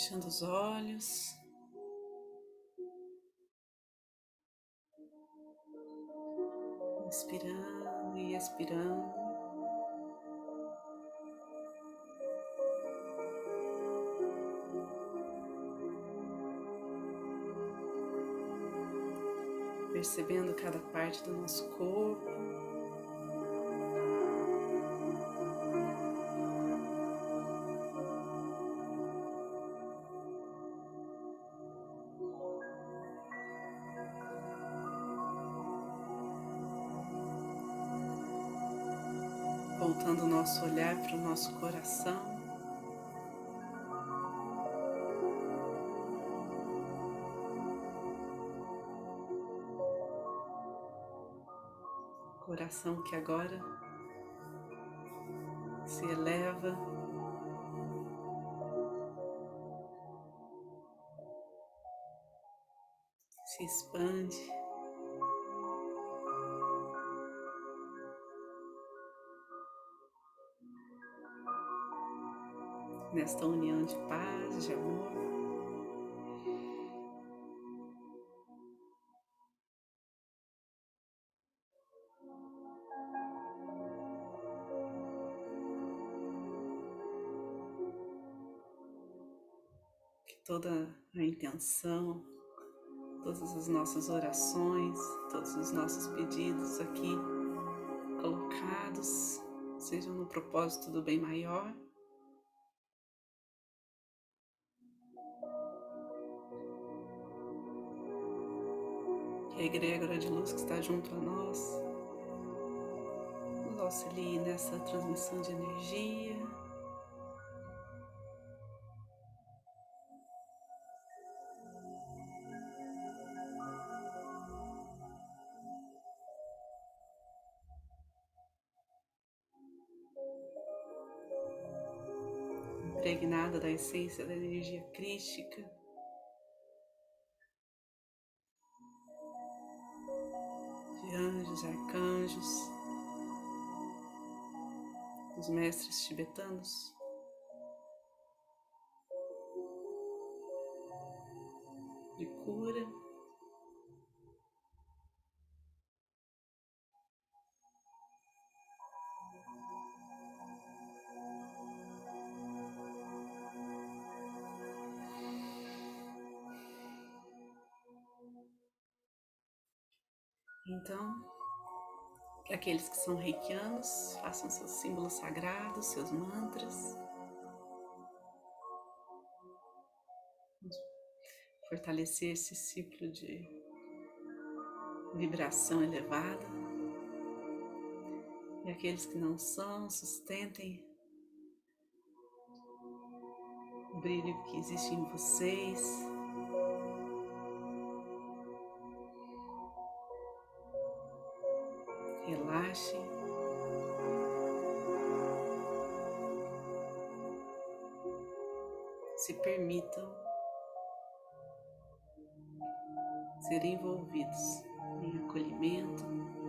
Fechando os olhos. Inspirando e expirando. Percebendo cada parte do nosso corpo. Nosso olhar para o nosso coração. Coração que agora se eleva. Se expande. Nesta união de paz, de amor. Que toda a intenção, todas as nossas orações, todos os nossos pedidos aqui colocados sejam no propósito do bem maior egrégora de luz que está junto a nós nos auxilie nessa transmissão de energia. Impregnada da essência da energia crística. Anjos, arcanjos, os mestres tibetanos. De cura. Então, aqueles que são reikianos, façam seus símbolos sagrados, seus mantras. Vamos fortalecer esse ciclo de vibração elevada. E aqueles que não são, sustentem o brilho que existe em vocês. Relaxe. Se permitam ser envolvidos em acolhimento.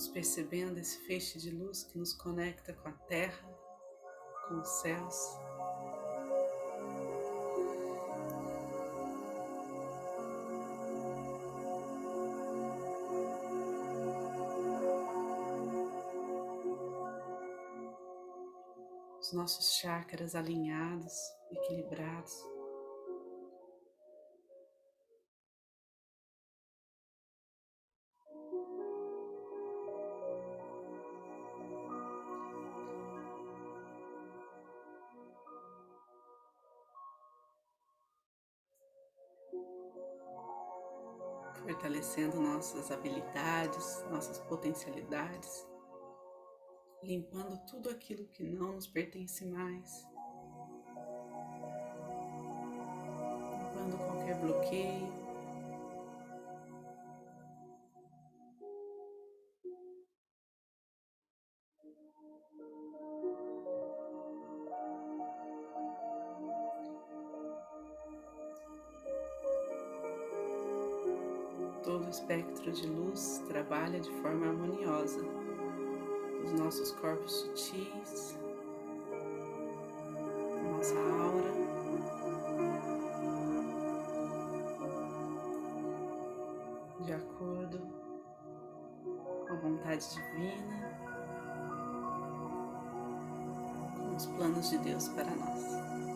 Vamos percebendo esse feixe de luz que nos conecta com a terra, com os céus. Os nossos chakras alinhados, equilibrados. Fortalecendo nossas habilidades, nossas potencialidades, limpando tudo aquilo que não nos pertence mais, limpando qualquer bloqueio. O espectro de luz trabalha de forma harmoniosa. Os nossos corpos sutis, nossa aura. De acordo com a vontade divina, com os planos de Deus para nós.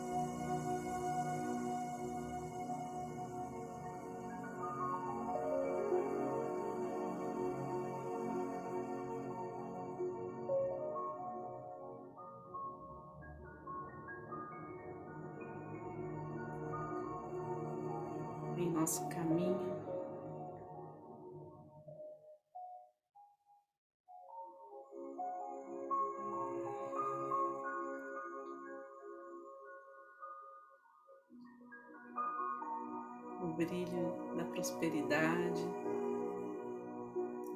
Nosso caminho. O brilho da prosperidade,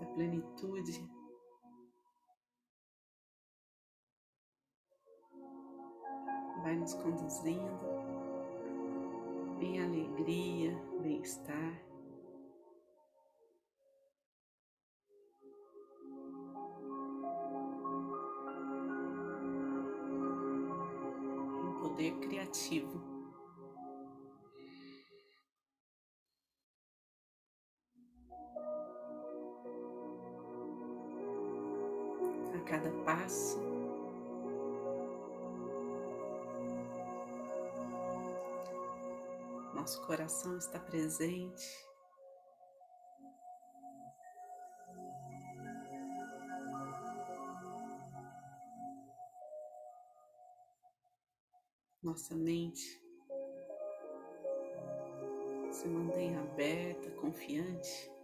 da plenitude. Vai nos conduzindo em alegria, bem-estar. Em poder criativo. Coração está presente. Nossa mente se mantém aberta, confiante.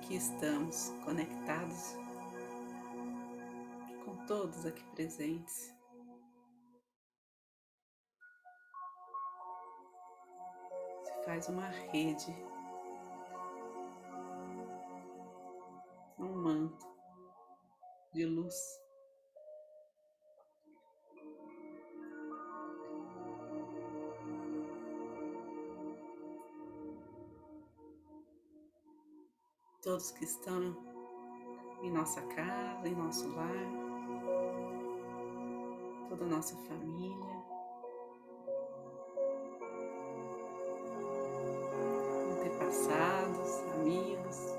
Que estamos conectados com todos aqui presentes. Se faz uma rede, um manto de luz. Todos que estão em nossa casa, em nosso lar, toda a nossa família. Antepassados, amigos.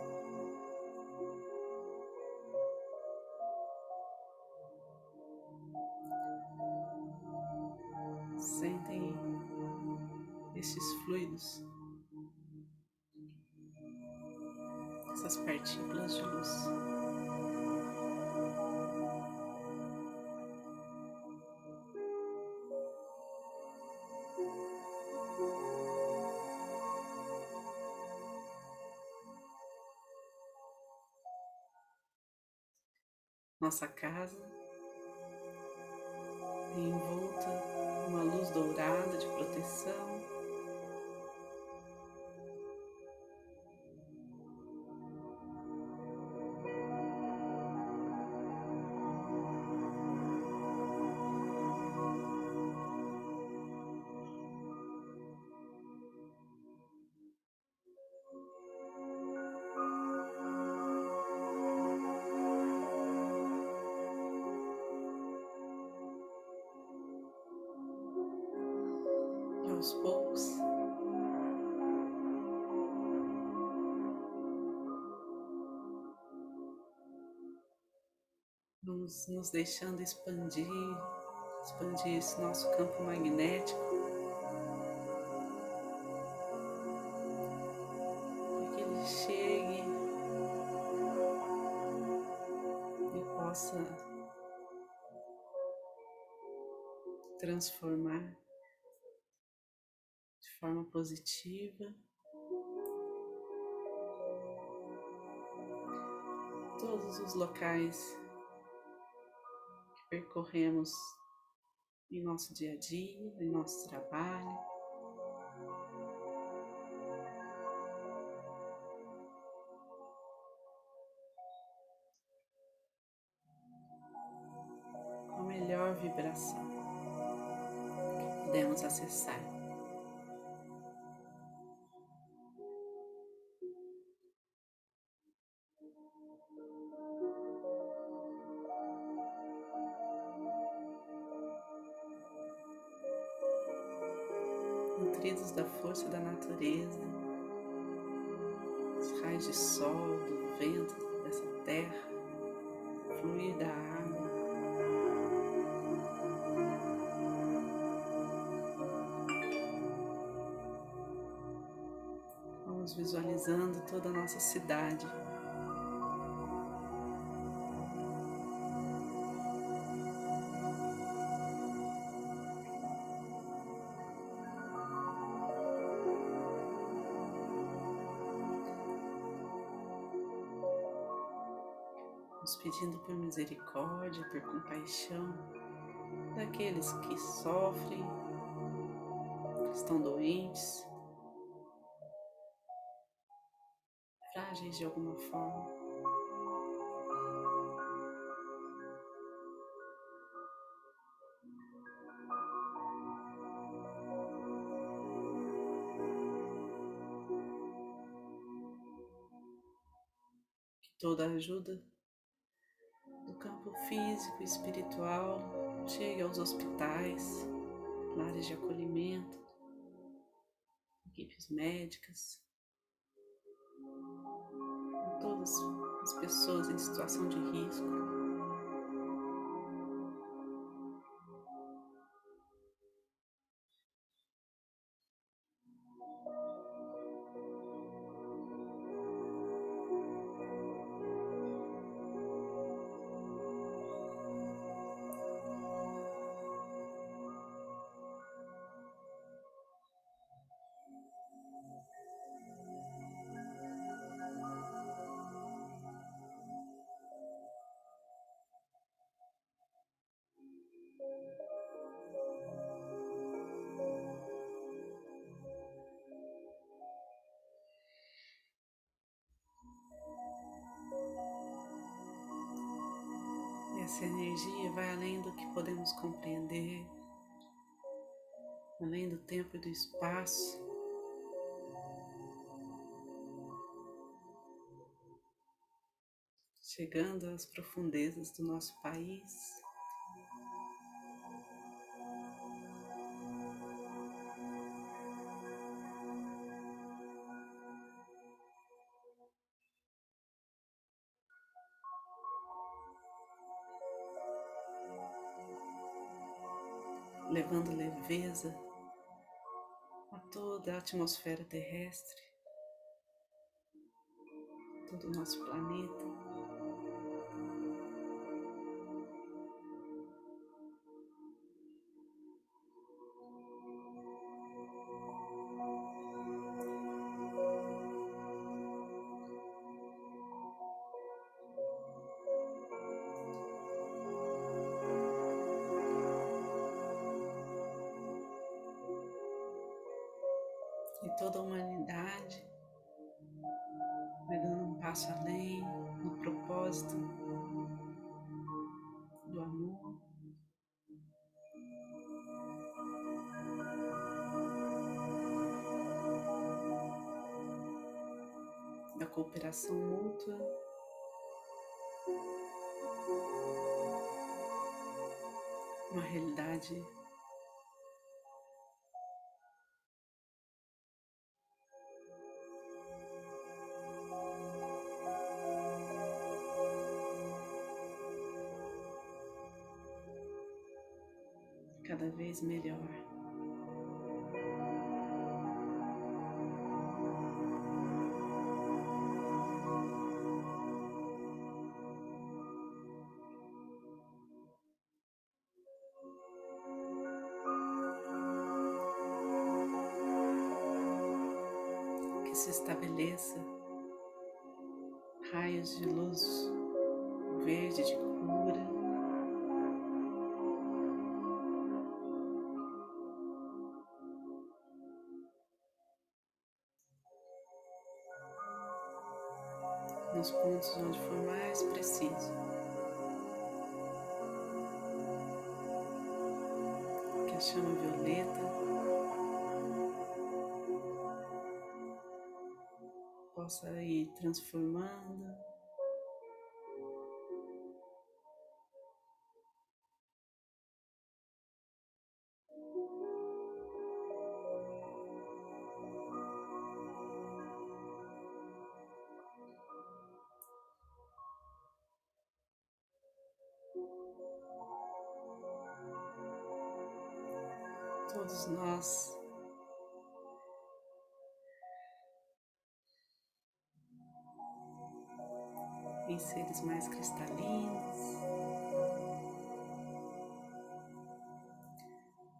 Nossa casa envolta uma luz dourada de proteção. Aos poucos. Vamos nos deixando expandir, expandir esse nosso campo magnético. Positiva todos os locais percorremos em nosso dia a dia, em nosso trabalho. A melhor vibração que podemos acessar. Força da natureza, os raios de sol, do vento dessa terra, fluir da água. Vamos visualizando toda a nossa cidade. Pedindo por misericórdia, por compaixão daqueles que sofrem, que estão doentes, frágeis de alguma forma. Toda ajuda físico e espiritual chegue aos hospitais, lares de acolhimento, equipes médicas, todas as pessoas em situação de risco. Energia vai além do que podemos compreender, além do tempo e do espaço. Chegando às profundezas do nosso país. Levando leveza a toda a atmosfera terrestre, todo o nosso planeta. E toda a humanidade vai dando um passo além no propósito do amor. Da cooperação mútua. Uma realidade cada vez melhor. Nos pontos onde for mais preciso. Que a chama violeta possa ir transformando todos nós. Em seres mais cristalinos,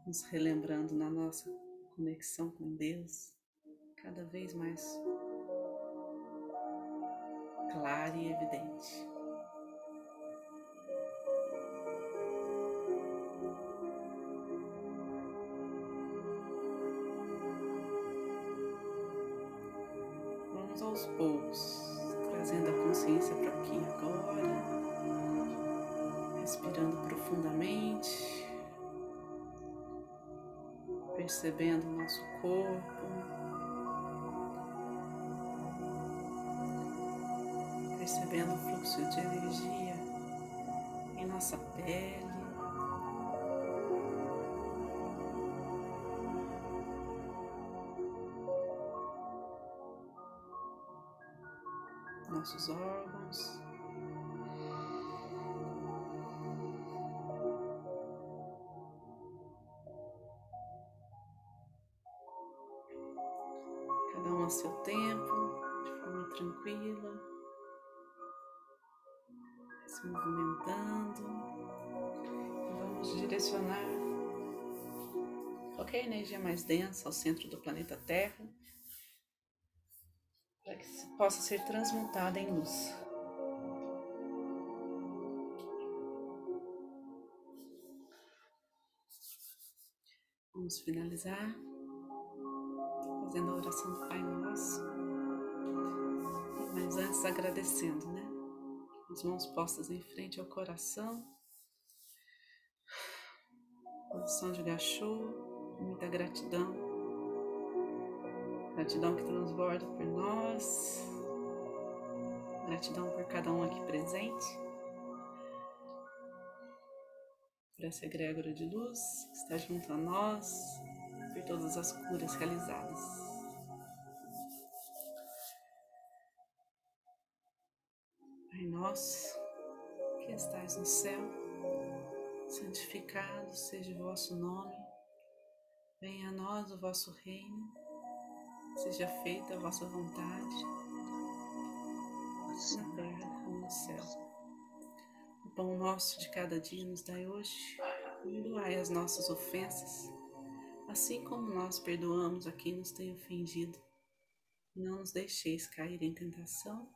nos relembrando na nossa conexão com Deus, cada vez mais clara e evidente. Aos poucos, trazendo a consciência para aqui agora, respirando profundamente, percebendo o nosso corpo, percebendo o fluxo de energia em nossa pele. Nossos órgãos. Cada um a seu tempo, de forma tranquila, se movimentando. Vamos direcionar qualquer energia mais densa ao centro do planeta Terra possa ser transmutada em luz. Vamos finalizar fazendo a oração do Pai Nosso. Mas antes agradecendo, né? As mãos postas em frente ao coração. Posição de gachô, muita gratidão Gratidão que transborda por nós. Gratidão por cada um aqui presente. Por essa egrégora de luz que está junto a nós. Por todas as curas realizadas. Pai nosso, que estais no céu, santificado seja o vosso nome. Venha a nós o vosso reino Seja feita a vossa vontade, na terra como no céu. O pão nosso de cada dia nos dai hoje. Perdoai as nossas ofensas, assim como nós perdoamos a quem nos tem ofendido. Não nos deixeis cair em tentação,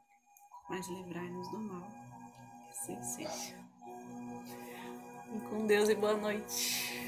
mas livrai-nos do mal. Que assim seja. E com Deus e boa noite.